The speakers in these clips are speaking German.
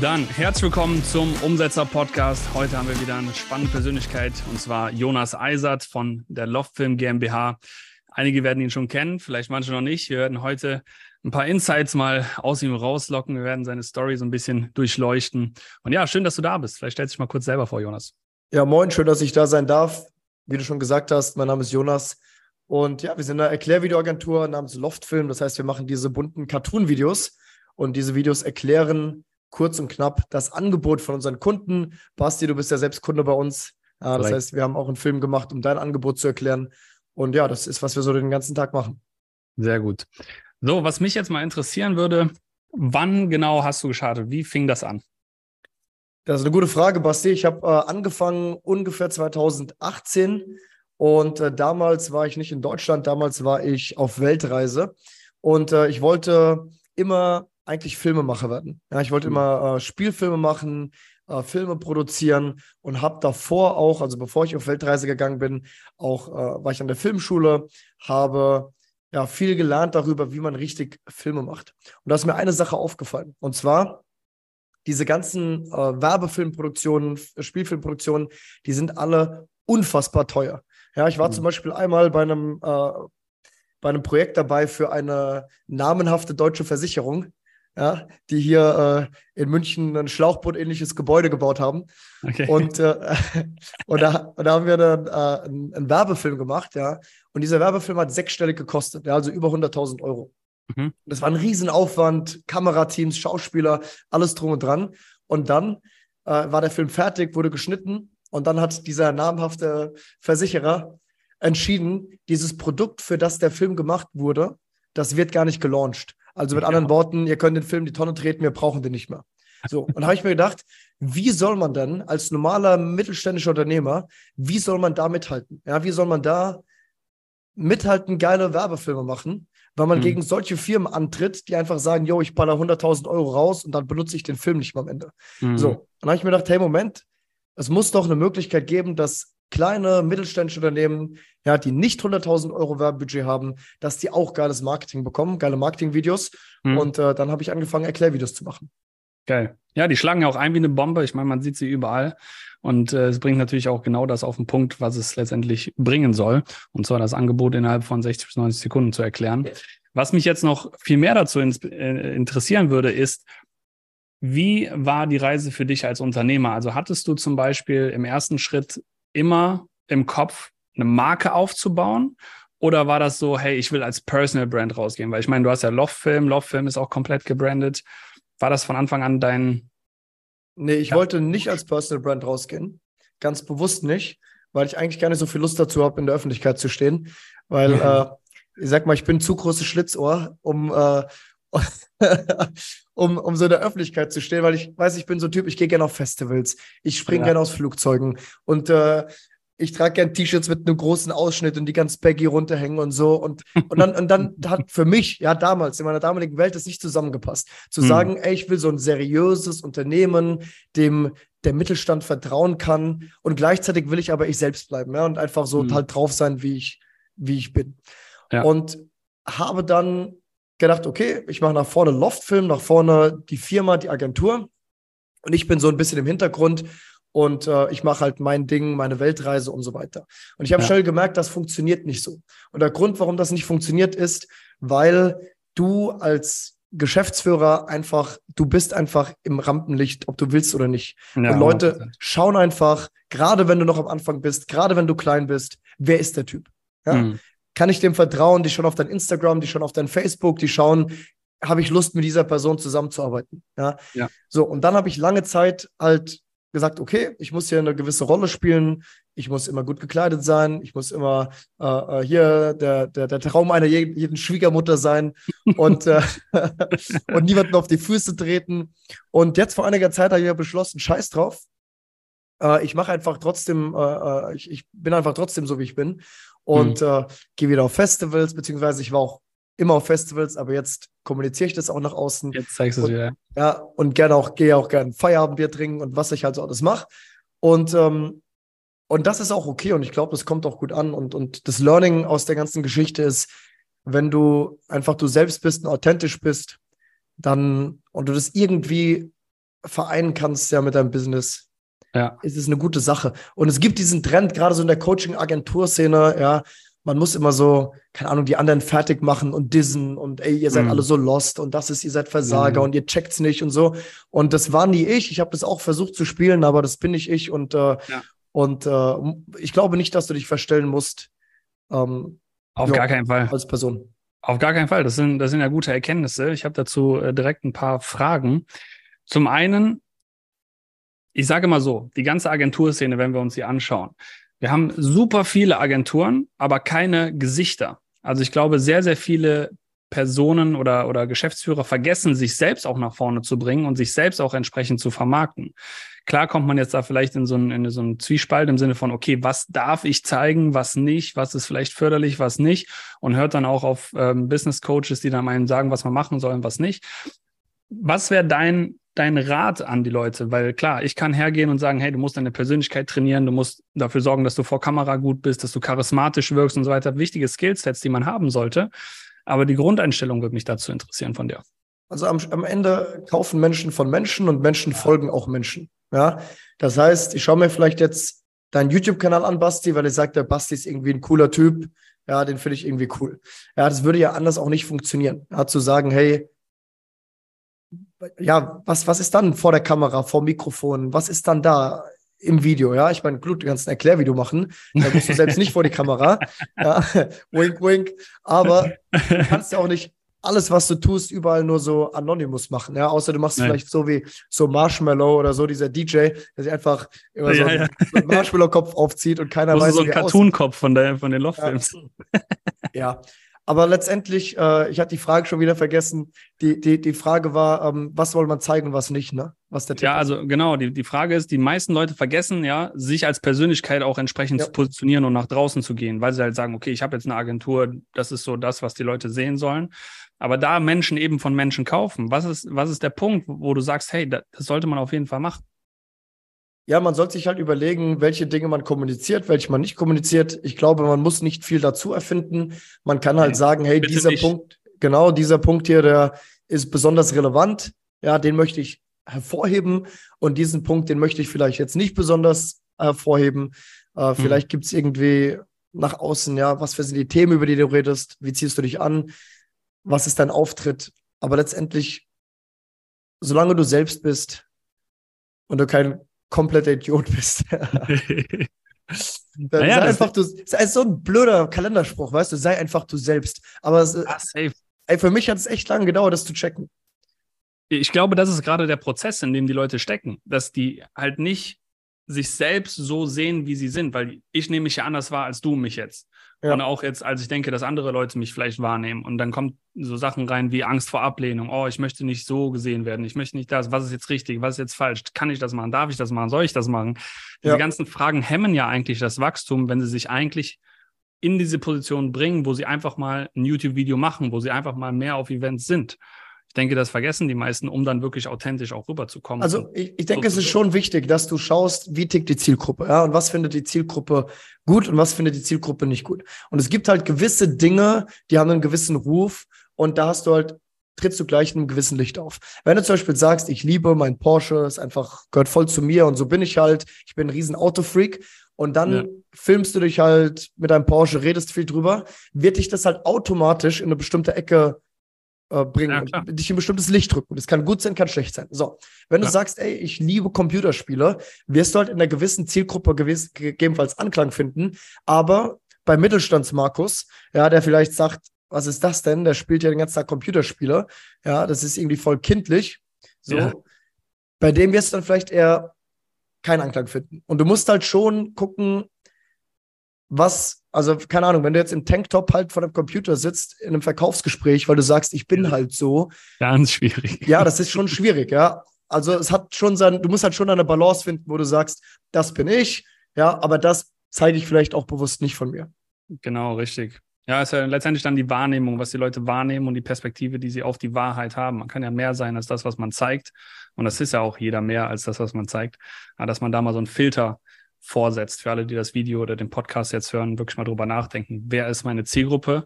Dann herzlich willkommen zum Umsetzer-Podcast. Heute haben wir wieder eine spannende Persönlichkeit und zwar Jonas Eisert von der Loftfilm GmbH. Einige werden ihn schon kennen, vielleicht manche noch nicht. Wir werden heute ein paar Insights mal aus ihm rauslocken. Wir werden seine Story so ein bisschen durchleuchten. Und ja, schön, dass du da bist. Vielleicht stellst du dich mal kurz selber vor, Jonas. Ja, moin, schön, dass ich da sein darf. Wie du schon gesagt hast, mein Name ist Jonas. Und ja, wir sind eine Erklärvideoagentur namens Loftfilm. Das heißt, wir machen diese bunten Cartoon-Videos und diese Videos erklären kurz und knapp das Angebot von unseren Kunden. Basti, du bist ja selbst Kunde bei uns. Das heißt, wir haben auch einen Film gemacht, um dein Angebot zu erklären. Und ja, das ist, was wir so den ganzen Tag machen. Sehr gut. So, was mich jetzt mal interessieren würde, wann genau hast du gestartet? Wie fing das an? Das ist eine gute Frage, Basti. Ich habe äh, angefangen ungefähr 2018 und äh, damals war ich nicht in Deutschland, damals war ich auf Weltreise und äh, ich wollte immer eigentlich Filmemacher werden. Ja, ich wollte mhm. immer äh, Spielfilme machen, äh, Filme produzieren und habe davor auch, also bevor ich auf Weltreise gegangen bin, auch äh, war ich an der Filmschule, habe ja viel gelernt darüber, wie man richtig Filme macht. Und da ist mir eine Sache aufgefallen. Und zwar diese ganzen äh, Werbefilmproduktionen, Spielfilmproduktionen, die sind alle unfassbar teuer. Ja, ich war mhm. zum Beispiel einmal bei einem äh, bei einem Projekt dabei für eine namenhafte deutsche Versicherung ja, die hier äh, in München ein Schlauchboot-ähnliches Gebäude gebaut haben. Okay. Und, äh, und, da, und da haben wir dann äh, einen, einen, Werbefilm gemacht, ja. Und dieser Werbefilm hat sechsstellig gekostet, ja, also über 100.000 Euro. Mhm. Das war ein Riesenaufwand, Kamerateams, Schauspieler, alles drum und dran. Und dann äh, war der Film fertig, wurde geschnitten und dann hat dieser namhafte Versicherer entschieden, dieses Produkt, für das der Film gemacht wurde, das wird gar nicht gelauncht. Also mit ja. anderen Worten, ihr könnt den Film die Tonne treten, wir brauchen den nicht mehr. So, und da habe ich mir gedacht, wie soll man denn als normaler mittelständischer Unternehmer, wie soll man da mithalten? Ja, wie soll man da mithalten, geile Werbefilme machen, weil man mhm. gegen solche Firmen antritt, die einfach sagen, yo, ich baller 100.000 Euro raus und dann benutze ich den Film nicht mehr am Ende. Mhm. So, dann habe ich mir gedacht, hey, Moment, es muss doch eine Möglichkeit geben, dass kleine mittelständische Unternehmen, ja, die nicht 100.000 Euro Werbebudget haben, dass die auch geiles Marketing bekommen, geile Marketingvideos. Mhm. Und äh, dann habe ich angefangen, Erklärvideos zu machen. Geil. Ja, die schlagen ja auch ein wie eine Bombe. Ich meine, man sieht sie überall. Und äh, es bringt natürlich auch genau das auf den Punkt, was es letztendlich bringen soll. Und zwar das Angebot innerhalb von 60 bis 90 Sekunden zu erklären. Was mich jetzt noch viel mehr dazu in, äh, interessieren würde, ist, wie war die Reise für dich als Unternehmer? Also hattest du zum Beispiel im ersten Schritt immer im Kopf, eine Marke aufzubauen? Oder war das so, hey, ich will als Personal Brand rausgehen? Weil ich meine, du hast ja Loftfilm, Loftfilm ist auch komplett gebrandet. War das von Anfang an dein. Nee, ich ja. wollte nicht als Personal Brand rausgehen. Ganz bewusst nicht, weil ich eigentlich gar nicht so viel Lust dazu habe, in der Öffentlichkeit zu stehen. Weil, äh, ich sag mal, ich bin zu großes Schlitzohr, um, äh, um, um so in der Öffentlichkeit zu stehen, weil ich weiß, ich bin so ein Typ, ich gehe gerne auf Festivals, ich springe ja. gerne aus Flugzeugen und äh, ich trage gerne T-Shirts mit einem großen Ausschnitt und die ganz baggy runterhängen und so. Und, und dann, und dann hat für mich, ja, damals, in meiner damaligen Welt, das nicht zusammengepasst. Zu hm. sagen, ey, ich will so ein seriöses Unternehmen, dem der Mittelstand vertrauen kann. Und gleichzeitig will ich aber ich selbst bleiben, ja, und einfach so hm. halt drauf sein, wie ich, wie ich bin. Ja. Und habe dann gedacht, okay, ich mache nach vorne Loftfilm, nach vorne die Firma, die Agentur. Und ich bin so ein bisschen im Hintergrund und äh, ich mache halt mein Ding, meine Weltreise und so weiter. Und ich habe ja. schnell gemerkt, das funktioniert nicht so. Und der Grund, warum das nicht funktioniert, ist, weil du als Geschäftsführer einfach, du bist einfach im Rampenlicht, ob du willst oder nicht. Ja, und Leute 100%. schauen einfach, gerade wenn du noch am Anfang bist, gerade wenn du klein bist, wer ist der Typ? Ja? Mhm kann ich dem vertrauen? Die schauen auf dein Instagram, die schauen auf dein Facebook, die schauen, habe ich Lust, mit dieser Person zusammenzuarbeiten? Ja. ja. So, und dann habe ich lange Zeit halt gesagt, okay, ich muss hier eine gewisse Rolle spielen, ich muss immer gut gekleidet sein, ich muss immer äh, äh hier der, der, der Traum einer jeden Schwiegermutter sein und, äh, und niemanden auf die Füße treten. Und jetzt vor einiger Zeit habe ich ja beschlossen, scheiß drauf. Äh, ich mache einfach trotzdem, äh, ich, bin einfach trotzdem so, wie ich bin. Und mhm. äh, gehe wieder auf Festivals, beziehungsweise ich war auch immer auf Festivals, aber jetzt kommuniziere ich das auch nach außen. Jetzt zeigst du es wieder. Ja, und gerne auch, gehe auch gerne Feierabendbier trinken und was ich halt so alles mache. Und, ähm, und das ist auch okay und ich glaube, das kommt auch gut an. Und, und das Learning aus der ganzen Geschichte ist, wenn du einfach du selbst bist und authentisch bist, dann und du das irgendwie vereinen kannst ja mit deinem Business, ja. ist es eine gute Sache. Und es gibt diesen Trend, gerade so in der Coaching-Agentur-Szene, ja, man muss immer so, keine Ahnung, die anderen fertig machen und dissen und ey, ihr seid mhm. alle so lost und das ist, ihr seid Versager mhm. und ihr checkt's nicht und so. Und das war nie ich. Ich habe das auch versucht zu spielen, aber das bin nicht ich. Und, äh, ja. und äh, ich glaube nicht, dass du dich verstellen musst. Ähm, Auf jo, gar keinen Fall. Als Person. Auf gar keinen Fall. Das sind, das sind ja gute Erkenntnisse. Ich habe dazu äh, direkt ein paar Fragen. Zum einen, ich sage mal so, die ganze Agenturszene, wenn wir uns die anschauen, wir haben super viele Agenturen, aber keine Gesichter. Also ich glaube, sehr, sehr viele Personen oder, oder Geschäftsführer vergessen, sich selbst auch nach vorne zu bringen und sich selbst auch entsprechend zu vermarkten. Klar kommt man jetzt da vielleicht in so einen, in so einen Zwiespalt im Sinne von, okay, was darf ich zeigen, was nicht, was ist vielleicht förderlich, was nicht und hört dann auch auf ähm, Business Coaches, die dann einem sagen, was man machen soll und was nicht. Was wäre dein dein Rat an die Leute? Weil klar, ich kann hergehen und sagen, hey, du musst deine Persönlichkeit trainieren, du musst dafür sorgen, dass du vor Kamera gut bist, dass du charismatisch wirkst und so weiter. Wichtige Skillsets, die man haben sollte. Aber die Grundeinstellung würde mich dazu interessieren von dir. Also am, am Ende kaufen Menschen von Menschen und Menschen folgen auch Menschen. Ja, das heißt, ich schaue mir vielleicht jetzt deinen YouTube-Kanal an, Basti, weil ich sage, der Basti ist irgendwie ein cooler Typ. Ja, den finde ich irgendwie cool. Ja, das würde ja anders auch nicht funktionieren. Ja, zu sagen, hey, ja, was, was ist dann vor der Kamera, vor dem Mikrofon? Was ist dann da im Video? Ja, ich meine, gut, du kannst ein Erklärvideo machen. Da musst du selbst nicht vor die Kamera. Ja, wink, wink. Aber du kannst ja auch nicht alles, was du tust, überall nur so anonymous machen. Ja, außer du machst Nein. vielleicht so wie so Marshmallow oder so, dieser DJ, der sich einfach immer ja, so, ja. so einen Marshmallow-Kopf aufzieht und keiner weiß, so ein Cartoon-Kopf von, der, von den Love-Films. Ja. ja. Aber letztendlich, äh, ich hatte die Frage schon wieder vergessen. Die, die, die Frage war, ähm, was soll man zeigen, was nicht, ne? Was der Tipp Ja, also genau, die, die Frage ist, die meisten Leute vergessen ja, sich als Persönlichkeit auch entsprechend ja. zu positionieren und nach draußen zu gehen, weil sie halt sagen, okay, ich habe jetzt eine Agentur, das ist so das, was die Leute sehen sollen. Aber da Menschen eben von Menschen kaufen, was ist, was ist der Punkt, wo du sagst, hey, das sollte man auf jeden Fall machen? Ja, man sollte sich halt überlegen, welche Dinge man kommuniziert, welche man nicht kommuniziert. Ich glaube, man muss nicht viel dazu erfinden. Man kann halt sagen, hey, dieser nicht. Punkt, genau, dieser Punkt hier, der ist besonders relevant. Ja, den möchte ich hervorheben. Und diesen Punkt, den möchte ich vielleicht jetzt nicht besonders hervorheben. Äh, mhm. vielleicht gibt es irgendwie nach außen, ja, was für sind die Themen, über die du redest? Wie ziehst du dich an? Was ist dein Auftritt? Aber letztendlich, solange du selbst bist und du kein kompletter Idiot bist. Dann naja, sei einfach du, sei so ein blöder Kalenderspruch, weißt du, sei einfach du selbst. Aber es, Ach, ey, für mich hat es echt lange gedauert, das zu checken. Ich glaube, das ist gerade der Prozess, in dem die Leute stecken, dass die halt nicht sich selbst so sehen, wie sie sind, weil ich nehme mich ja anders wahr als du mich jetzt. Ja. Und auch jetzt, als ich denke, dass andere Leute mich vielleicht wahrnehmen. Und dann kommt so Sachen rein wie Angst vor Ablehnung. Oh, ich möchte nicht so gesehen werden. Ich möchte nicht das. Was ist jetzt richtig? Was ist jetzt falsch? Kann ich das machen? Darf ich das machen? Soll ich das machen? Diese ja. ganzen Fragen hemmen ja eigentlich das Wachstum, wenn sie sich eigentlich in diese Position bringen, wo sie einfach mal ein YouTube-Video machen, wo sie einfach mal mehr auf Events sind. Ich denke, das vergessen die meisten, um dann wirklich authentisch auch rüberzukommen. Also ich, ich denke, so es ist schon wichtig, dass du schaust, wie tickt die Zielgruppe, ja, und was findet die Zielgruppe gut und was findet die Zielgruppe nicht gut. Und es gibt halt gewisse Dinge, die haben einen gewissen Ruf und da hast du halt trittst du gleich in einem gewissen Licht auf. Wenn du zum Beispiel sagst, ich liebe mein Porsche, ist einfach, gehört voll zu mir und so bin ich halt, ich bin ein riesen Autofreak und dann ja. filmst du dich halt mit deinem Porsche, redest viel drüber, wird dich das halt automatisch in eine bestimmte Ecke äh, bringen ja, und dich in ein bestimmtes Licht drücken. Das kann gut sein, kann schlecht sein. So, wenn ja. du sagst, ey, ich liebe Computerspiele, wirst du halt in einer gewissen Zielgruppe gewiss, gegebenenfalls Anklang finden, aber bei Mittelstandsmarkus, ja, der vielleicht sagt, was ist das denn? Der spielt ja den ganzen Tag Computerspiele. Ja, das ist irgendwie voll kindlich. So. Ja. Bei dem wirst du dann vielleicht eher keinen Anklang finden. Und du musst halt schon gucken, was, also keine Ahnung, wenn du jetzt im Tanktop halt vor dem Computer sitzt in einem Verkaufsgespräch, weil du sagst, ich bin halt so. Ganz schwierig. Ja, das ist schon schwierig, ja. Also es hat schon sein, du musst halt schon eine Balance finden, wo du sagst, das bin ich, ja, aber das zeige ich vielleicht auch bewusst nicht von mir. Genau, richtig. Ja, ist ja letztendlich dann die Wahrnehmung, was die Leute wahrnehmen und die Perspektive, die sie auf die Wahrheit haben. Man kann ja mehr sein als das, was man zeigt. Und das ist ja auch jeder mehr als das, was man zeigt. Aber dass man da mal so einen Filter vorsetzt, für alle, die das Video oder den Podcast jetzt hören, wirklich mal drüber nachdenken. Wer ist meine Zielgruppe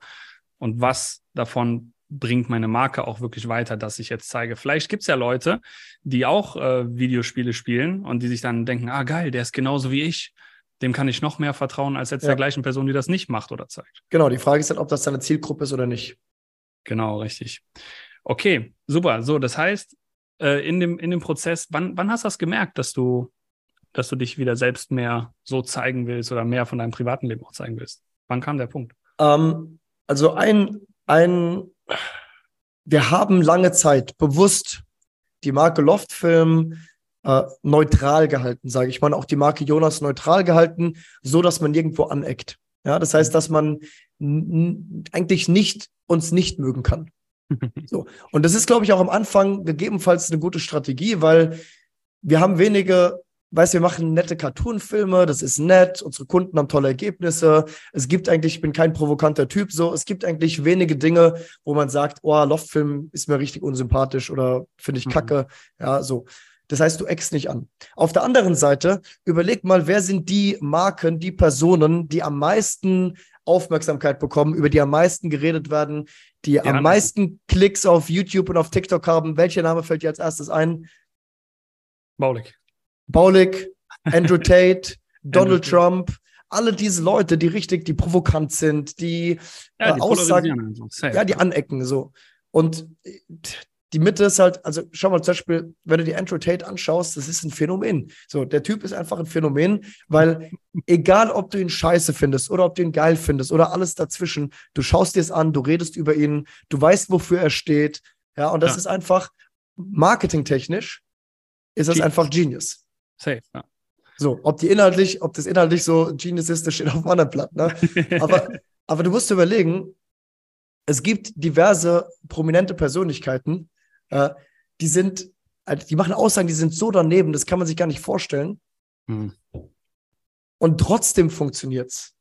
und was davon bringt meine Marke auch wirklich weiter, dass ich jetzt zeige. Vielleicht gibt's ja Leute, die auch äh, Videospiele spielen und die sich dann denken, ah geil, der ist genauso wie ich dem kann ich noch mehr vertrauen als jetzt ja. der gleichen Person, die das nicht macht oder zeigt. Genau, die Frage ist halt, ob das deine Zielgruppe ist oder nicht. Genau, richtig. Okay, super. So, das heißt, äh, in, dem, in dem Prozess, wann, wann hast du das gemerkt, dass du, dass du dich wieder selbst mehr so zeigen willst oder mehr von deinem privaten Leben auch zeigen willst? Wann kam der Punkt? Ähm, also ein, ein, wir haben lange Zeit bewusst die Marke Loftfilm äh, neutral gehalten, sage ich mal. Auch die Marke Jonas neutral gehalten, so dass man nirgendwo aneckt. Ja, das heißt, dass man eigentlich nicht uns nicht mögen kann. so. Und das ist, glaube ich, auch am Anfang gegebenenfalls eine gute Strategie, weil wir haben wenige, weißt wir machen nette Cartoon-Filme, das ist nett, unsere Kunden haben tolle Ergebnisse. Es gibt eigentlich, ich bin kein provokanter Typ, so, es gibt eigentlich wenige Dinge, wo man sagt, oh, Loftfilm ist mir richtig unsympathisch oder finde ich mhm. kacke. Ja, so. Das heißt, du eckst nicht an. Auf der anderen Seite, überleg mal, wer sind die Marken, die Personen, die am meisten Aufmerksamkeit bekommen, über die am meisten geredet werden, die ja, am meisten Klicks auf YouTube und auf TikTok haben. Welcher Name fällt dir als erstes ein? Baulig. Baulig, Andrew Tate, Donald Trump, alle diese Leute, die richtig, die provokant sind, die, ja, die äh, Aussagen, also. ja, die anecken, so. Und äh, die Mitte ist halt, also schau mal zum Beispiel, wenn du die Andrew Tate anschaust, das ist ein Phänomen. So, der Typ ist einfach ein Phänomen, weil egal, ob du ihn scheiße findest oder ob du ihn geil findest oder alles dazwischen, du schaust dir es an, du redest über ihn, du weißt, wofür er steht. Ja, und das ja. ist einfach marketingtechnisch, ist das Genius. einfach Genius. Safe, ja. So, ob die inhaltlich, ob das inhaltlich so Genius ist, das steht auf dem anderen Blatt, ne? Aber, aber du musst überlegen, es gibt diverse prominente Persönlichkeiten, äh, die sind, also die machen Aussagen, die sind so daneben, das kann man sich gar nicht vorstellen. Mhm. Und trotzdem funktioniert's.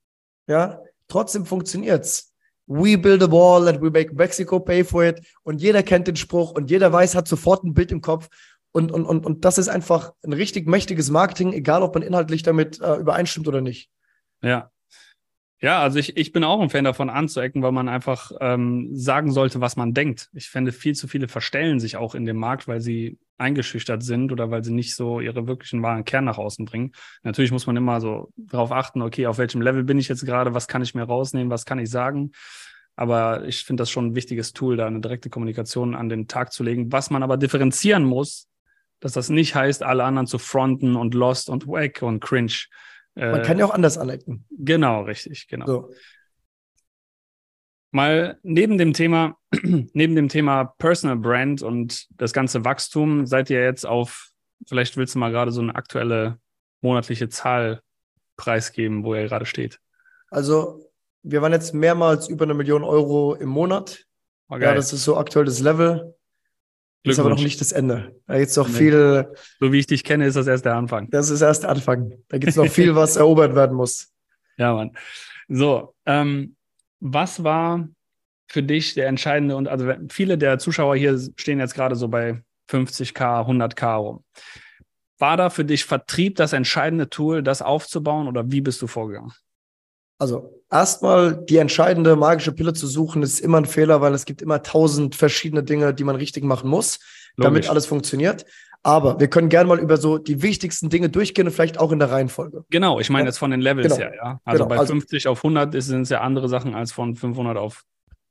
Ja, trotzdem funktioniert's. We build a wall and we make Mexico pay for it. Und jeder kennt den Spruch und jeder weiß, hat sofort ein Bild im Kopf. Und, und, und, und das ist einfach ein richtig mächtiges Marketing, egal ob man inhaltlich damit äh, übereinstimmt oder nicht. Ja, ja, also ich, ich bin auch ein Fan davon anzuecken, weil man einfach ähm, sagen sollte, was man denkt. Ich finde, viel zu viele verstellen sich auch in dem Markt, weil sie eingeschüchtert sind oder weil sie nicht so ihre wirklichen wahren Kern nach außen bringen. Natürlich muss man immer so darauf achten, okay, auf welchem Level bin ich jetzt gerade, was kann ich mir rausnehmen, was kann ich sagen. Aber ich finde das schon ein wichtiges Tool, da eine direkte Kommunikation an den Tag zu legen. Was man aber differenzieren muss, dass das nicht heißt, alle anderen zu fronten und lost und wack und cringe man kann ja auch anders anecken. Genau, richtig, genau. So. Mal neben dem Thema, neben dem Thema Personal Brand und das ganze Wachstum, seid ihr jetzt auf, vielleicht willst du mal gerade so eine aktuelle monatliche Zahl preisgeben, wo ihr gerade steht. Also, wir waren jetzt mehrmals über eine Million Euro im Monat. Oh, ja, das ist so aktuell das Level. Ist aber noch nicht das Ende. Da gibt es noch nee. viel. So wie ich dich kenne, ist das erst der Anfang. Das ist erst der Anfang. Da gibt es noch viel, was erobert werden muss. Ja, Mann. So, ähm, was war für dich der entscheidende und also viele der Zuschauer hier stehen jetzt gerade so bei 50k, 100k rum. War da für dich Vertrieb das entscheidende Tool, das aufzubauen oder wie bist du vorgegangen? Also erstmal die entscheidende magische Pille zu suchen, ist immer ein Fehler, weil es gibt immer tausend verschiedene Dinge, die man richtig machen muss, Logisch. damit alles funktioniert. Aber wir können gerne mal über so die wichtigsten Dinge durchgehen und vielleicht auch in der Reihenfolge. Genau, ich meine ja? jetzt von den Levels genau. her, ja. Also genau. bei also, 50 auf 100 sind es ja andere Sachen als von 500 auf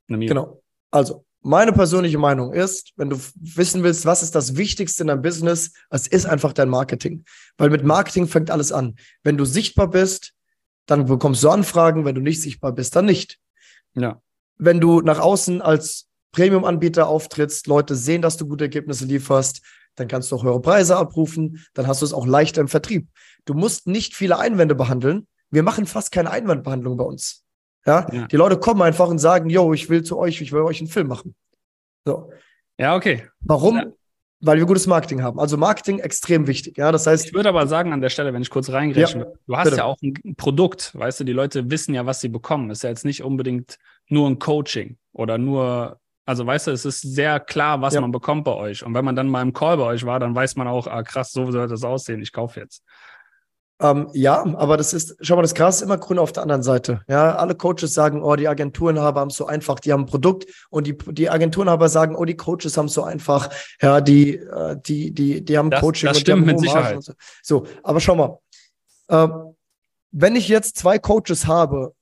eine Million. Genau. Also meine persönliche Meinung ist, wenn du wissen willst, was ist das Wichtigste in deinem Business, es ist einfach dein Marketing. Weil mit Marketing fängt alles an. Wenn du sichtbar bist, dann bekommst du Anfragen. Wenn du nicht sichtbar bist, dann nicht. Ja. Wenn du nach außen als Premium-Anbieter auftrittst, Leute sehen, dass du gute Ergebnisse lieferst, dann kannst du auch höhere Preise abrufen, dann hast du es auch leichter im Vertrieb. Du musst nicht viele Einwände behandeln. Wir machen fast keine Einwandbehandlung bei uns. Ja? ja. Die Leute kommen einfach und sagen, yo, ich will zu euch, ich will euch einen Film machen. So. Ja, okay. Warum? Weil wir gutes Marketing haben. Also Marketing extrem wichtig. Ja, das heißt. Ich würde aber sagen an der Stelle, wenn ich kurz reingrätschen ja, du hast bitte. ja auch ein Produkt, weißt du, die Leute wissen ja, was sie bekommen. ist ja jetzt nicht unbedingt nur ein Coaching oder nur, also weißt du, es ist sehr klar, was ja. man bekommt bei euch. Und wenn man dann mal im Call bei euch war, dann weiß man auch, ah krass, so soll das aussehen, ich kaufe jetzt. Ähm, ja, aber das ist, schau mal, das Gras ist immer grün auf der anderen Seite. Ja, alle Coaches sagen, oh, die Agenturenhaber haben es so einfach, die haben ein Produkt und die, die Agenturenhaber sagen, oh, die Coaches haben es so einfach, ja, die, äh, die, die, die haben das, Coaching das stimmt mit Sicherheit. So. so. aber schau mal, äh, wenn ich jetzt zwei Coaches habe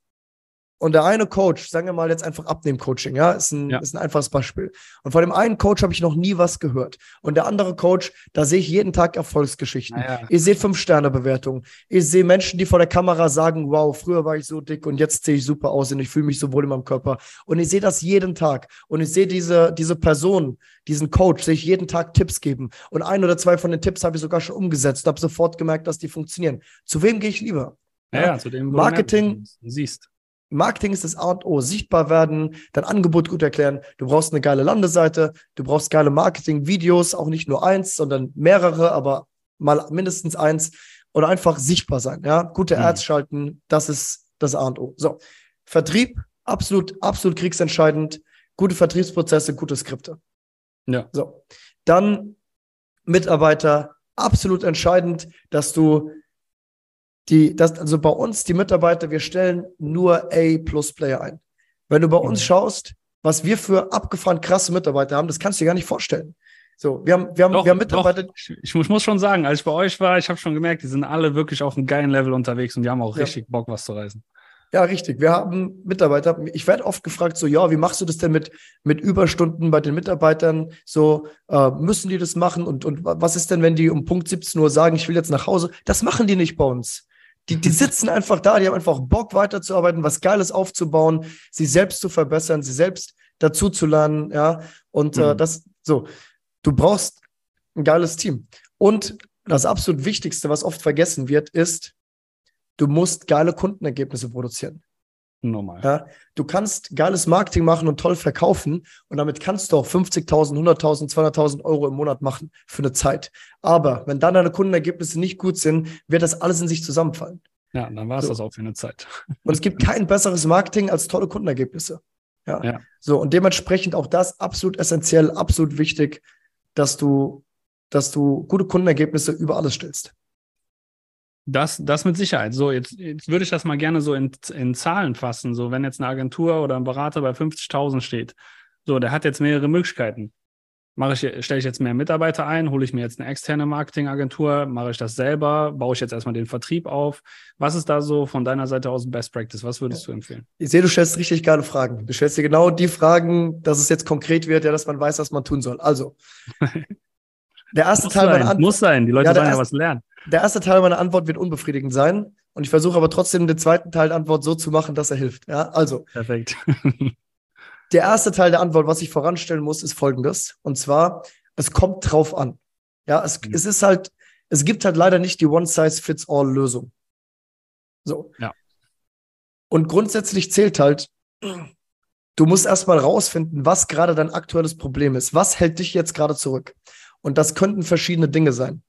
und der eine Coach, sagen wir mal jetzt einfach Abnehmen-Coaching, ja, ist ein, ja. ist ein einfaches Beispiel. Und von dem einen Coach habe ich noch nie was gehört. Und der andere Coach, da sehe ich jeden Tag Erfolgsgeschichten. Ja. Ich sehe Fünf-Sterne-Bewertungen. Ich sehe Menschen, die vor der Kamera sagen, wow, früher war ich so dick und jetzt sehe ich super aus und ich fühle mich so wohl in meinem Körper. Und ich sehe das jeden Tag. Und ich sehe diese, diese Person, diesen Coach, sehe ich jeden Tag Tipps geben. Und ein oder zwei von den Tipps habe ich sogar schon umgesetzt, habe sofort gemerkt, dass die funktionieren. Zu wem gehe ich lieber? Ja, ja zu dem Marketing. Du siehst Marketing ist das A und O. Sichtbar werden, dein Angebot gut erklären. Du brauchst eine geile Landeseite, du brauchst geile Marketing-Videos, auch nicht nur eins, sondern mehrere, aber mal mindestens eins. Oder einfach sichtbar sein. Ja? Gute mhm. Ads schalten, das ist das A und O. So, Vertrieb, absolut, absolut kriegsentscheidend. Gute Vertriebsprozesse, gute Skripte. Ja. So. Dann Mitarbeiter, absolut entscheidend, dass du die, das, also bei uns, die Mitarbeiter, wir stellen nur A-Plus-Player ein. Wenn du bei uns mhm. schaust, was wir für abgefahren krasse Mitarbeiter haben, das kannst du dir gar nicht vorstellen. So, wir haben, wir haben, doch, wir haben Mitarbeiter. Doch. Ich, ich, muss schon sagen, als ich bei euch war, ich habe schon gemerkt, die sind alle wirklich auf einem geilen Level unterwegs und die haben auch ja. richtig Bock, was zu reißen. Ja, richtig. Wir haben Mitarbeiter. Ich werde oft gefragt, so, ja, wie machst du das denn mit, mit Überstunden bei den Mitarbeitern? So, äh, müssen die das machen? Und, und was ist denn, wenn die um Punkt 17 Uhr sagen, ich will jetzt nach Hause? Das machen die nicht bei uns. Die, die sitzen einfach da, die haben einfach Bock weiterzuarbeiten, was Geiles aufzubauen, sie selbst zu verbessern, sie selbst dazu zu lernen, ja. Und äh, mhm. äh, das, so, du brauchst ein geiles Team. Und das absolut Wichtigste, was oft vergessen wird, ist, du musst geile Kundenergebnisse produzieren. Normal. Ja, du kannst geiles Marketing machen und toll verkaufen und damit kannst du auch 50.000, 100.000, 200.000 Euro im Monat machen für eine Zeit. Aber wenn dann deine Kundenergebnisse nicht gut sind, wird das alles in sich zusammenfallen. Ja, dann war es so. das auch für eine Zeit. Und es gibt kein besseres Marketing als tolle Kundenergebnisse. Ja. ja. So, und dementsprechend auch das absolut essentiell, absolut wichtig, dass du, dass du gute Kundenergebnisse über alles stellst. Das, das mit Sicherheit. So, jetzt, jetzt würde ich das mal gerne so in, in Zahlen fassen. So, wenn jetzt eine Agentur oder ein Berater bei 50.000 steht, so, der hat jetzt mehrere Möglichkeiten. Mache ich, stelle ich jetzt mehr Mitarbeiter ein, hole ich mir jetzt eine externe Marketingagentur, mache ich das selber, baue ich jetzt erstmal den Vertrieb auf. Was ist da so von deiner Seite aus Best Practice? Was würdest du empfehlen? Ich sehe, du stellst richtig geile Fragen. Du stellst dir genau die Fragen, dass es jetzt konkret wird, ja, dass man weiß, was man tun soll. Also, der erste Teil sein, Muss sein, die Leute ja, sollen ja was lernen. Der erste Teil meiner Antwort wird unbefriedigend sein. Und ich versuche aber trotzdem den zweiten Teil der Antwort so zu machen, dass er hilft. Ja, also. Perfekt. der erste Teil der Antwort, was ich voranstellen muss, ist folgendes. Und zwar, es kommt drauf an. Ja, es, mhm. es ist halt, es gibt halt leider nicht die One-Size-Fits-All-Lösung. So. Ja. Und grundsätzlich zählt halt, du musst erstmal rausfinden, was gerade dein aktuelles Problem ist. Was hält dich jetzt gerade zurück? Und das könnten verschiedene Dinge sein.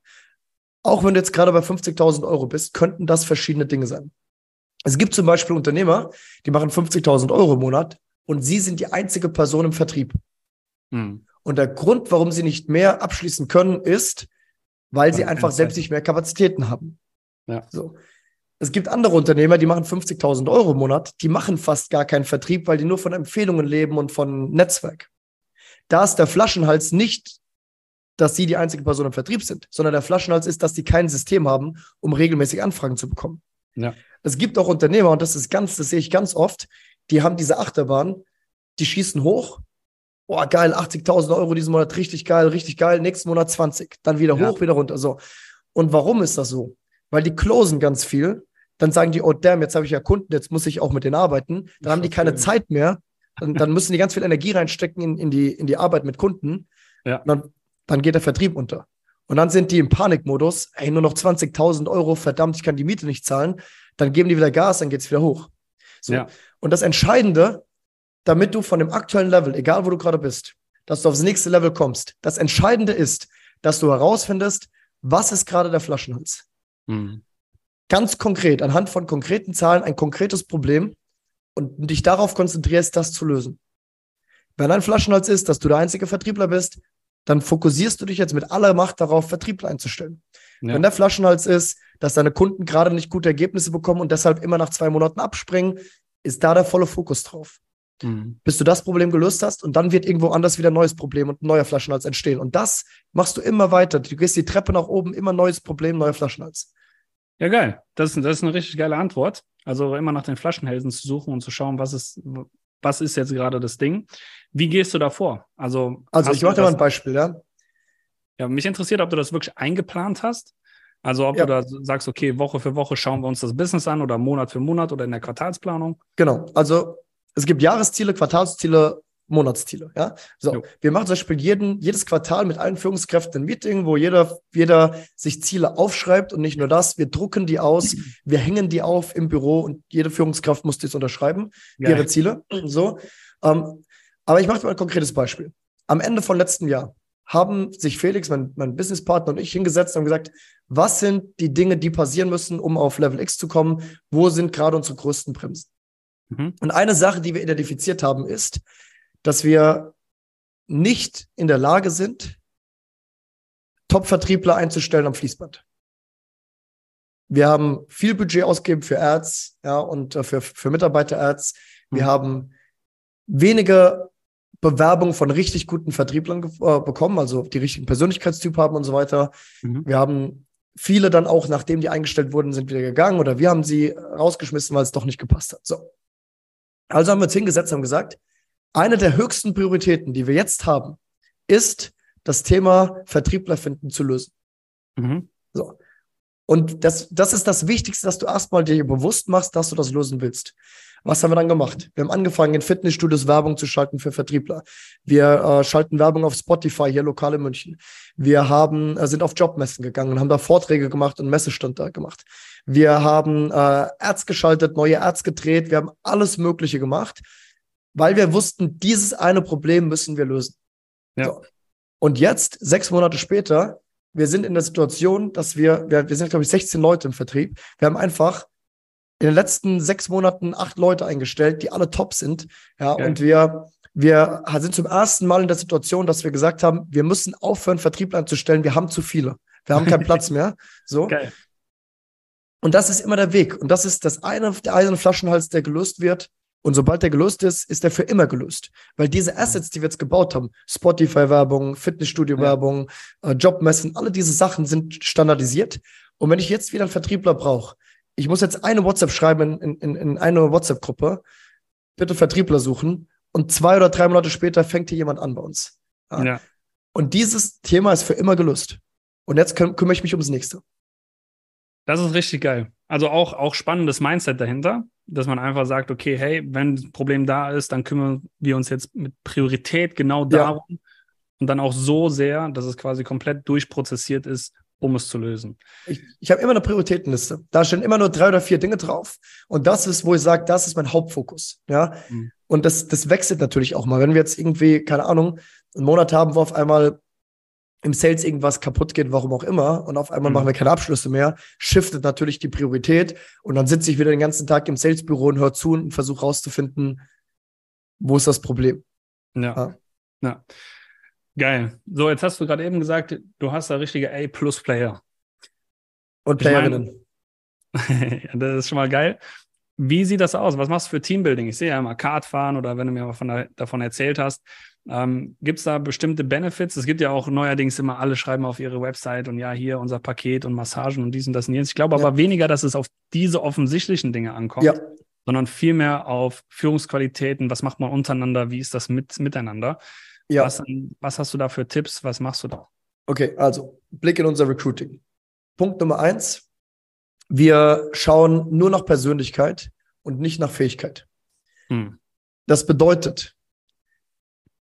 Auch wenn du jetzt gerade bei 50.000 Euro bist, könnten das verschiedene Dinge sein. Es gibt zum Beispiel Unternehmer, die machen 50.000 Euro im Monat und sie sind die einzige Person im Vertrieb. Hm. Und der Grund, warum sie nicht mehr abschließen können, ist, weil sie einfach selbst nicht mehr Kapazitäten haben. Ja. So. Es gibt andere Unternehmer, die machen 50.000 Euro im Monat, die machen fast gar keinen Vertrieb, weil die nur von Empfehlungen leben und von Netzwerk. Da ist der Flaschenhals nicht dass sie die einzige Person im Vertrieb sind, sondern der Flaschenhals ist, dass die kein System haben, um regelmäßig Anfragen zu bekommen. Ja. Es gibt auch Unternehmer, und das ist ganz, das sehe ich ganz oft, die haben diese Achterbahn, die schießen hoch. Boah, geil, 80.000 Euro diesen Monat, richtig geil, richtig geil. Nächsten Monat 20, dann wieder ja. hoch, wieder runter. So. Und warum ist das so? Weil die closen ganz viel. Dann sagen die, oh damn, jetzt habe ich ja Kunden, jetzt muss ich auch mit denen arbeiten. Dann haben die keine Zeit mehr. Dann, dann, müssen die ganz viel Energie reinstecken in, in, die, in die Arbeit mit Kunden. Ja. Und dann dann geht der Vertrieb unter. Und dann sind die im Panikmodus, ey, nur noch 20.000 Euro, verdammt, ich kann die Miete nicht zahlen. Dann geben die wieder Gas, dann geht's wieder hoch. So. Ja. Und das Entscheidende, damit du von dem aktuellen Level, egal wo du gerade bist, dass du aufs nächste Level kommst. Das Entscheidende ist, dass du herausfindest, was ist gerade der Flaschenhals. Mhm. Ganz konkret, anhand von konkreten Zahlen, ein konkretes Problem und dich darauf konzentrierst, das zu lösen. Wenn ein Flaschenhals ist, dass du der einzige Vertriebler bist, dann fokussierst du dich jetzt mit aller Macht darauf, Vertriebler einzustellen. Ja. Wenn der Flaschenhals ist, dass deine Kunden gerade nicht gute Ergebnisse bekommen und deshalb immer nach zwei Monaten abspringen, ist da der volle Fokus drauf. Mhm. Bis du das Problem gelöst hast und dann wird irgendwo anders wieder ein neues Problem und ein neuer Flaschenhals entstehen. Und das machst du immer weiter. Du gehst die Treppe nach oben, immer neues Problem, neuer Flaschenhals. Ja, geil. Das, das ist eine richtig geile Antwort. Also immer nach den Flaschenhälsen zu suchen und zu schauen, was ist, was ist jetzt gerade das Ding. Wie gehst du da vor? Also, also ich mache dir mal ein Beispiel, ja. Ja, mich interessiert, ob du das wirklich eingeplant hast. Also ob ja. du da sagst, okay, Woche für Woche schauen wir uns das Business an oder Monat für Monat oder in der Quartalsplanung. Genau. Also es gibt Jahresziele, Quartalsziele, Monatsziele. Ja? So, jo. wir machen zum Beispiel jeden, jedes Quartal mit allen Führungskräften ein Meeting, wo jeder, jeder sich Ziele aufschreibt und nicht nur das, wir drucken die aus, wir hängen die auf im Büro und jede Führungskraft muss das unterschreiben, Geil. ihre Ziele. So. Ähm, aber ich mache mal ein konkretes Beispiel. Am Ende von letztem Jahr haben sich Felix, mein, mein Businesspartner und ich hingesetzt und gesagt, was sind die Dinge, die passieren müssen, um auf Level X zu kommen? Wo sind gerade unsere größten Bremsen? Mhm. Und eine Sache, die wir identifiziert haben, ist, dass wir nicht in der Lage sind, Top-Vertriebler einzustellen am Fließband. Wir haben viel Budget ausgegeben für Ads ja, und äh, für, für Mitarbeiter-Ads. Wir mhm. haben wenige Bewerbungen von richtig guten Vertrieblern äh, bekommen, also die richtigen Persönlichkeitstyp haben und so weiter. Mhm. Wir haben viele dann auch, nachdem die eingestellt wurden, sind wieder gegangen oder wir haben sie rausgeschmissen, weil es doch nicht gepasst hat. So. Also haben wir uns hingesetzt und gesagt, eine der höchsten Prioritäten, die wir jetzt haben, ist das Thema Vertriebler finden zu lösen. Mhm. So. Und das, das ist das Wichtigste, dass du erstmal dir bewusst machst, dass du das lösen willst. Was haben wir dann gemacht? Wir haben angefangen, in Fitnessstudios Werbung zu schalten für Vertriebler. Wir äh, schalten Werbung auf Spotify hier lokal in München. Wir haben, äh, sind auf Jobmessen gegangen und haben da Vorträge gemacht und Messestand da gemacht. Wir haben äh, Ads geschaltet, neue Ads gedreht. Wir haben alles Mögliche gemacht, weil wir wussten, dieses eine Problem müssen wir lösen. Ja. So. Und jetzt, sechs Monate später, wir sind in der Situation, dass wir, wir, wir sind, glaube ich, 16 Leute im Vertrieb. Wir haben einfach in den letzten sechs Monaten acht Leute eingestellt, die alle top sind. Ja, okay. und wir, wir sind zum ersten Mal in der Situation, dass wir gesagt haben, wir müssen aufhören, Vertrieb einzustellen. Wir haben zu viele. Wir haben keinen Platz mehr. So. Okay. Und das ist immer der Weg. Und das ist das eine, der eiserne Flaschenhals, der gelöst wird. Und sobald der gelöst ist, ist der für immer gelöst. Weil diese Assets, die wir jetzt gebaut haben, Spotify-Werbung, Fitnessstudio-Werbung, ja. äh, Jobmessen, alle diese Sachen sind standardisiert. Und wenn ich jetzt wieder einen Vertriebler brauche, ich muss jetzt eine WhatsApp schreiben in, in, in eine WhatsApp-Gruppe, bitte Vertriebler suchen und zwei oder drei Monate später fängt hier jemand an bei uns. Ja. ja. Und dieses Thema ist für immer gelöst. Und jetzt kümmere ich mich ums nächste. Das ist richtig geil. Also auch, auch spannendes Mindset dahinter, dass man einfach sagt, okay, hey, wenn ein Problem da ist, dann kümmern wir uns jetzt mit Priorität genau darum ja. und dann auch so sehr, dass es quasi komplett durchprozessiert ist, um es zu lösen? Ich, ich habe immer eine Prioritätenliste. Da stehen immer nur drei oder vier Dinge drauf. Und das ist, wo ich sage, das ist mein Hauptfokus. Ja. Mhm. Und das, das wechselt natürlich auch mal. Wenn wir jetzt irgendwie, keine Ahnung, einen Monat haben, wo auf einmal im Sales irgendwas kaputt geht, warum auch immer, und auf einmal mhm. machen wir keine Abschlüsse mehr, shiftet natürlich die Priorität. Und dann sitze ich wieder den ganzen Tag im Salesbüro und höre zu und versuche rauszufinden, wo ist das Problem. ja. ja. ja. Geil. So, jetzt hast du gerade eben gesagt, du hast da richtige A-Plus-Player. Und Playerinnen. ja, das ist schon mal geil. Wie sieht das aus? Was machst du für Teambuilding? Ich sehe ja immer Kartfahren oder wenn du mir mal von, davon erzählt hast. Ähm, gibt es da bestimmte Benefits? Es gibt ja auch neuerdings immer alle schreiben auf ihre Website und ja, hier unser Paket und Massagen und dies und das und jenes. Ich glaube ja. aber weniger, dass es auf diese offensichtlichen Dinge ankommt, ja. sondern vielmehr auf Führungsqualitäten. Was macht man untereinander? Wie ist das mit, miteinander? Ja. Was, was hast du da für Tipps? Was machst du da? Okay, also Blick in unser Recruiting. Punkt Nummer eins. Wir schauen nur nach Persönlichkeit und nicht nach Fähigkeit. Hm. Das bedeutet,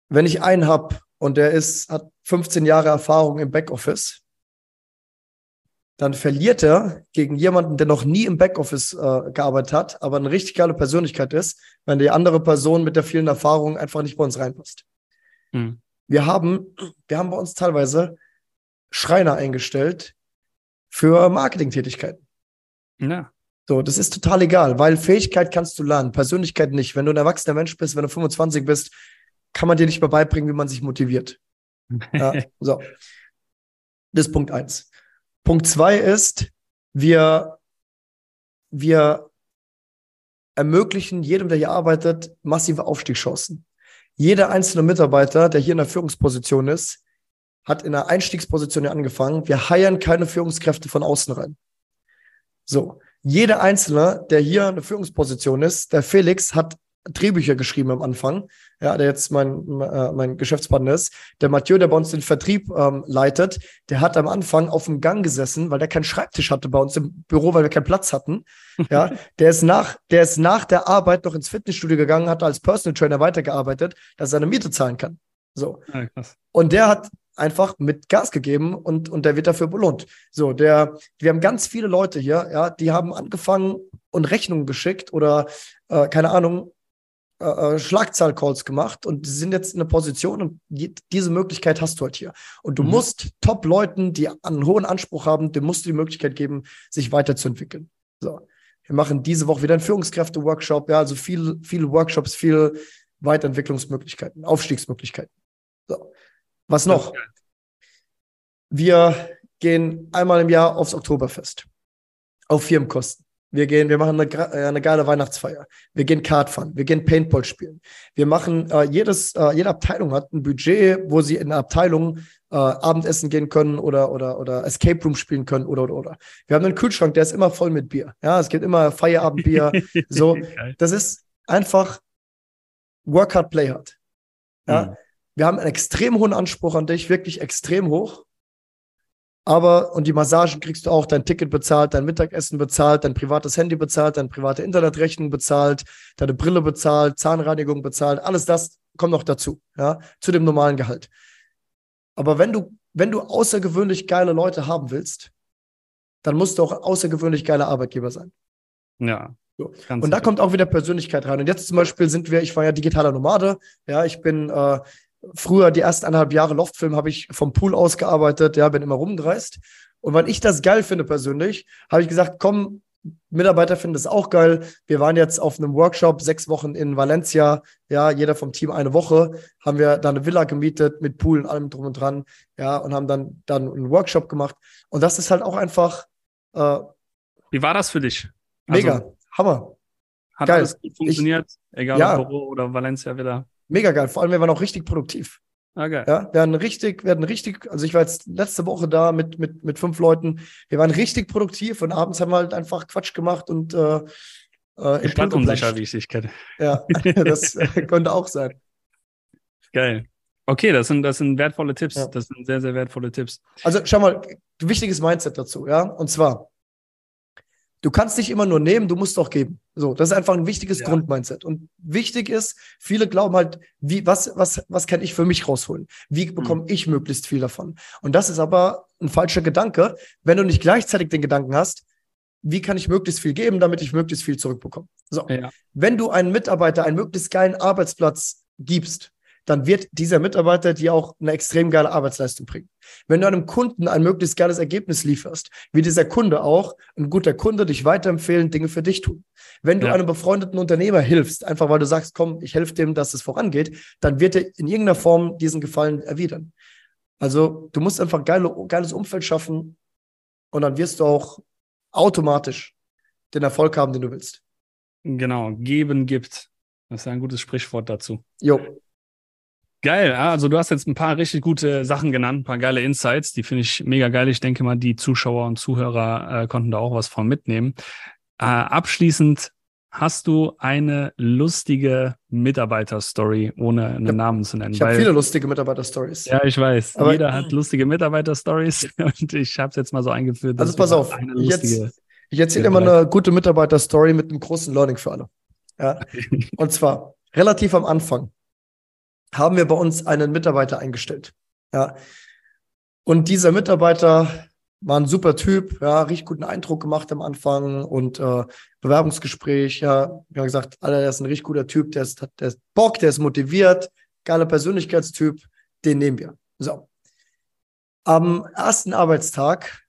wenn ich einen habe und der ist, hat 15 Jahre Erfahrung im Backoffice, dann verliert er gegen jemanden, der noch nie im Backoffice äh, gearbeitet hat, aber eine richtig geile Persönlichkeit ist, wenn die andere Person mit der vielen Erfahrung einfach nicht bei uns reinpasst. Mhm. Wir haben, wir haben bei uns teilweise Schreiner eingestellt für Marketingtätigkeiten. Ja. So, das ist total egal, weil Fähigkeit kannst du lernen, Persönlichkeit nicht. Wenn du ein erwachsener Mensch bist, wenn du 25 bist, kann man dir nicht mehr beibringen, wie man sich motiviert. Ja, so. Das ist Punkt eins. Punkt zwei ist, wir, wir ermöglichen jedem, der hier arbeitet, massive Aufstiegschancen. Jeder einzelne Mitarbeiter, der hier in der Führungsposition ist, hat in der Einstiegsposition angefangen. Wir heiern keine Führungskräfte von außen rein. So. Jeder Einzelne, der hier eine Führungsposition ist, der Felix hat Drehbücher geschrieben am Anfang, ja, der jetzt mein, äh, mein Geschäftspartner ist. Der Mathieu, der bei uns den Vertrieb ähm, leitet, der hat am Anfang auf dem Gang gesessen, weil der keinen Schreibtisch hatte bei uns im Büro, weil wir keinen Platz hatten. Ja, der ist nach, der ist nach der Arbeit noch ins Fitnessstudio gegangen, hat als Personal Trainer weitergearbeitet, dass er seine Miete zahlen kann. So. Ja, und der hat einfach mit Gas gegeben und, und der wird dafür belohnt. So, der, wir haben ganz viele Leute hier, ja, die haben angefangen und Rechnungen geschickt oder, äh, keine Ahnung, äh, äh Schlagzahlcalls gemacht und sind jetzt in einer Position und die, diese Möglichkeit hast du halt hier. Und du mhm. musst Top-Leuten, die einen hohen Anspruch haben, dem musst du die Möglichkeit geben, sich weiterzuentwickeln. So. Wir machen diese Woche wieder einen Führungskräfte-Workshop, ja, also viel, viele Workshops, viele Weiterentwicklungsmöglichkeiten, Aufstiegsmöglichkeiten. So. Was noch? Wir gehen einmal im Jahr aufs Oktoberfest. Auf Firmenkosten. Wir gehen, wir machen eine, äh, eine geile Weihnachtsfeier. Wir gehen Kartfahren. Wir gehen Paintball spielen. Wir machen, äh, jedes, äh, jede Abteilung hat ein Budget, wo sie in der Abteilung äh, Abendessen gehen können oder, oder, oder Escape Room spielen können oder, oder, oder. Wir haben einen Kühlschrank, der ist immer voll mit Bier. Ja, es gibt immer Feierabendbier. so, das ist einfach Work hard, play hard. Ja, mhm. Wir haben einen extrem hohen Anspruch an dich, wirklich extrem hoch. Aber, und die Massagen kriegst du auch, dein Ticket bezahlt, dein Mittagessen bezahlt, dein privates Handy bezahlt, deine private Internetrechnung bezahlt, deine Brille bezahlt, Zahnreinigung bezahlt, alles das kommt noch dazu, ja, zu dem normalen Gehalt. Aber wenn du, wenn du außergewöhnlich geile Leute haben willst, dann musst du auch ein außergewöhnlich geiler Arbeitgeber sein. Ja. So. Und da kommt auch wieder Persönlichkeit rein. Und jetzt zum Beispiel sind wir, ich war ja digitaler Nomade, ja, ich bin äh, früher die ersten eineinhalb Jahre Loftfilm habe ich vom Pool aus gearbeitet, ja, bin immer rumgereist. Und weil ich das geil finde persönlich, habe ich gesagt, komm, Mitarbeiter finden das auch geil. Wir waren jetzt auf einem Workshop, sechs Wochen in Valencia. Ja, jeder vom Team eine Woche. Haben wir da eine Villa gemietet mit Pool und allem drum und dran. Ja, und haben dann, dann einen Workshop gemacht. Und das ist halt auch einfach. Äh, Wie war das für dich? Mega, also, Hammer. Hat geil. alles gut funktioniert, ich, egal ja. ob Büro oder Valencia wieder. Mega geil. Vor allem, wir waren auch richtig produktiv. Okay. Ja, wir hatten richtig, wir hatten richtig, also ich war jetzt letzte Woche da mit, mit, mit fünf Leuten. Wir waren richtig produktiv und abends haben wir halt einfach Quatsch gemacht und äh, äh, ich bin unsicher, wie ich dich kenne. Ja, das äh, könnte auch sein. Geil. Okay, das sind, das sind wertvolle Tipps. Ja. Das sind sehr, sehr wertvolle Tipps. Also schau mal, wichtiges Mindset dazu, ja. Und zwar, Du kannst nicht immer nur nehmen, du musst auch geben. So, das ist einfach ein wichtiges ja. Grundmindset. Und wichtig ist, viele glauben halt, wie, was, was, was kann ich für mich rausholen? Wie bekomme mhm. ich möglichst viel davon? Und das ist aber ein falscher Gedanke, wenn du nicht gleichzeitig den Gedanken hast, wie kann ich möglichst viel geben, damit ich möglichst viel zurückbekomme? So, ja. wenn du einen Mitarbeiter einen möglichst geilen Arbeitsplatz gibst, dann wird dieser Mitarbeiter dir auch eine extrem geile Arbeitsleistung bringen. Wenn du einem Kunden ein möglichst geiles Ergebnis lieferst, wird dieser Kunde auch, ein guter Kunde, dich weiterempfehlen, Dinge für dich tun. Wenn du ja. einem befreundeten Unternehmer hilfst, einfach weil du sagst, komm, ich helfe dem, dass es vorangeht, dann wird er in irgendeiner Form diesen Gefallen erwidern. Also du musst einfach geile, geiles Umfeld schaffen und dann wirst du auch automatisch den Erfolg haben, den du willst. Genau, geben gibt. Das ist ein gutes Sprichwort dazu. Jo. Geil, also du hast jetzt ein paar richtig gute Sachen genannt, ein paar geile Insights, die finde ich mega geil. Ich denke mal, die Zuschauer und Zuhörer äh, konnten da auch was von mitnehmen. Äh, abschließend hast du eine lustige Mitarbeiter-Story, ohne einen ja, Namen zu nennen. Ich habe viele lustige Mitarbeiter-Stories. Ja, ich weiß. Aber Jeder hat lustige Mitarbeiter-Stories und ich habe es jetzt mal so eingeführt. Also pass auf, ich, jetzt, ich erzähle immer eine gute Mitarbeiter-Story mit einem großen Learning für alle. Ja? und zwar relativ am Anfang haben wir bei uns einen Mitarbeiter eingestellt. Ja. Und dieser Mitarbeiter war ein super Typ, ja, richtig guten Eindruck gemacht am Anfang und äh, Bewerbungsgespräch, ja, wir haben gesagt, Alter, der ist ein richtig guter Typ, der ist, der ist Bock, der ist motiviert, geiler Persönlichkeitstyp, den nehmen wir. So. Am ersten Arbeitstag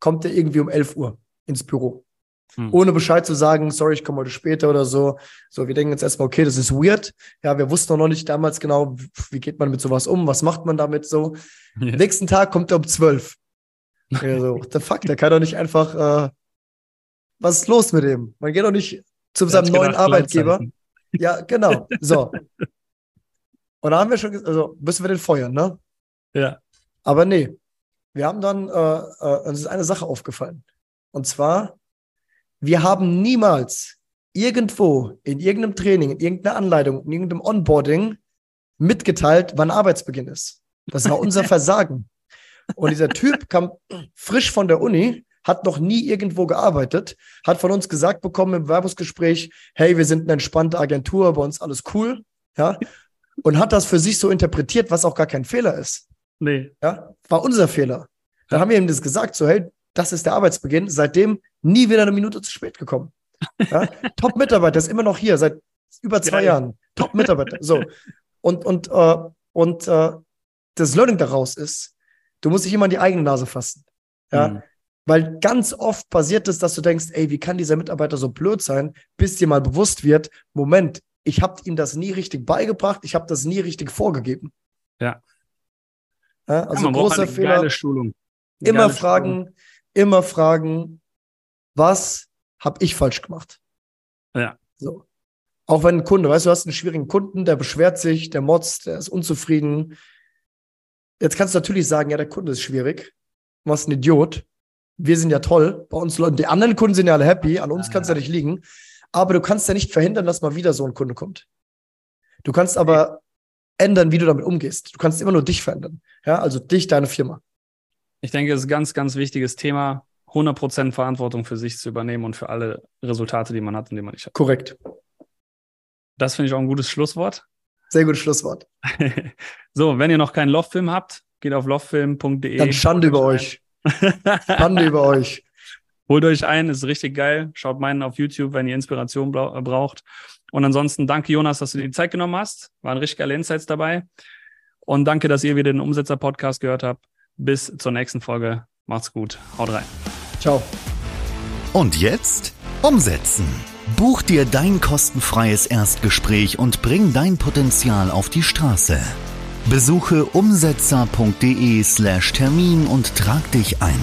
kommt er irgendwie um 11 Uhr ins Büro. Hm. Ohne Bescheid zu sagen, sorry, ich komme heute später oder so. So, wir denken jetzt erstmal, okay, das ist weird. Ja, wir wussten noch nicht damals genau, wie geht man mit sowas um, was macht man damit so. Ja. Nächsten Tag kommt er um 12. Ja, so, what the fuck, der kann doch nicht einfach, äh, was ist los mit dem? Man geht doch nicht zu seinem neuen gedacht, Arbeitgeber. Ja, genau. So. Und da haben wir schon, also müssen wir den feuern, ne? Ja. Aber nee, wir haben dann, äh, äh, uns ist eine Sache aufgefallen. Und zwar, wir haben niemals irgendwo in irgendeinem Training, in irgendeiner Anleitung, in irgendeinem Onboarding mitgeteilt, wann Arbeitsbeginn ist. Das war unser Versagen. Und dieser Typ kam frisch von der Uni, hat noch nie irgendwo gearbeitet, hat von uns gesagt bekommen im Werbungsgespräch, hey, wir sind eine entspannte Agentur, bei uns alles cool, ja, und hat das für sich so interpretiert, was auch gar kein Fehler ist. Nee. Ja, war unser Fehler. Dann haben wir ihm das gesagt, so, hey, das ist der Arbeitsbeginn. Seitdem nie wieder eine Minute zu spät gekommen. Ja? Top-Mitarbeiter ist immer noch hier, seit über zwei ja, Jahren. Top-Mitarbeiter. So. Und, und, äh, und äh, das Learning daraus ist, du musst dich immer in die eigene Nase fassen. Ja. Mhm. Weil ganz oft passiert es, dass du denkst, ey, wie kann dieser Mitarbeiter so blöd sein, bis dir mal bewusst wird, Moment, ich habe ihm das nie richtig beigebracht, ich habe das nie richtig vorgegeben. Ja. ja also ja, großer Fehler. Schulung. Immer fragen, Schulung. immer fragen, was habe ich falsch gemacht? Ja. So. Auch wenn ein Kunde, weißt du, du hast einen schwierigen Kunden, der beschwert sich, der motzt, der ist unzufrieden. Jetzt kannst du natürlich sagen, ja, der Kunde ist schwierig. Du warst ein Idiot. Wir sind ja toll. Bei uns Leuten, die anderen Kunden sind ja alle happy. An uns ah, kann es ja nicht liegen. Aber du kannst ja nicht verhindern, dass mal wieder so ein Kunde kommt. Du kannst aber ändern, wie du damit umgehst. Du kannst immer nur dich verändern. Ja, also dich, deine Firma. Ich denke, es ist ein ganz, ganz wichtiges Thema, 100% Verantwortung für sich zu übernehmen und für alle Resultate, die man hat und die man nicht hat. Korrekt. Das finde ich auch ein gutes Schlusswort. Sehr gutes Schlusswort. so, wenn ihr noch keinen Loftfilm habt, geht auf loftfilm.de. Dann Schande über euch. Schande über euch. Holt euch ein, ist richtig geil. Schaut meinen auf YouTube, wenn ihr Inspiration braucht. Und ansonsten danke, Jonas, dass du dir die Zeit genommen hast. Waren richtig geile Insights dabei. Und danke, dass ihr wieder den Umsetzer-Podcast gehört habt. Bis zur nächsten Folge. Macht's gut. Haut rein. Ciao. Und jetzt umsetzen. Buch dir dein kostenfreies Erstgespräch und bring dein Potenzial auf die Straße. Besuche umsetzer.de slash Termin und trag dich ein.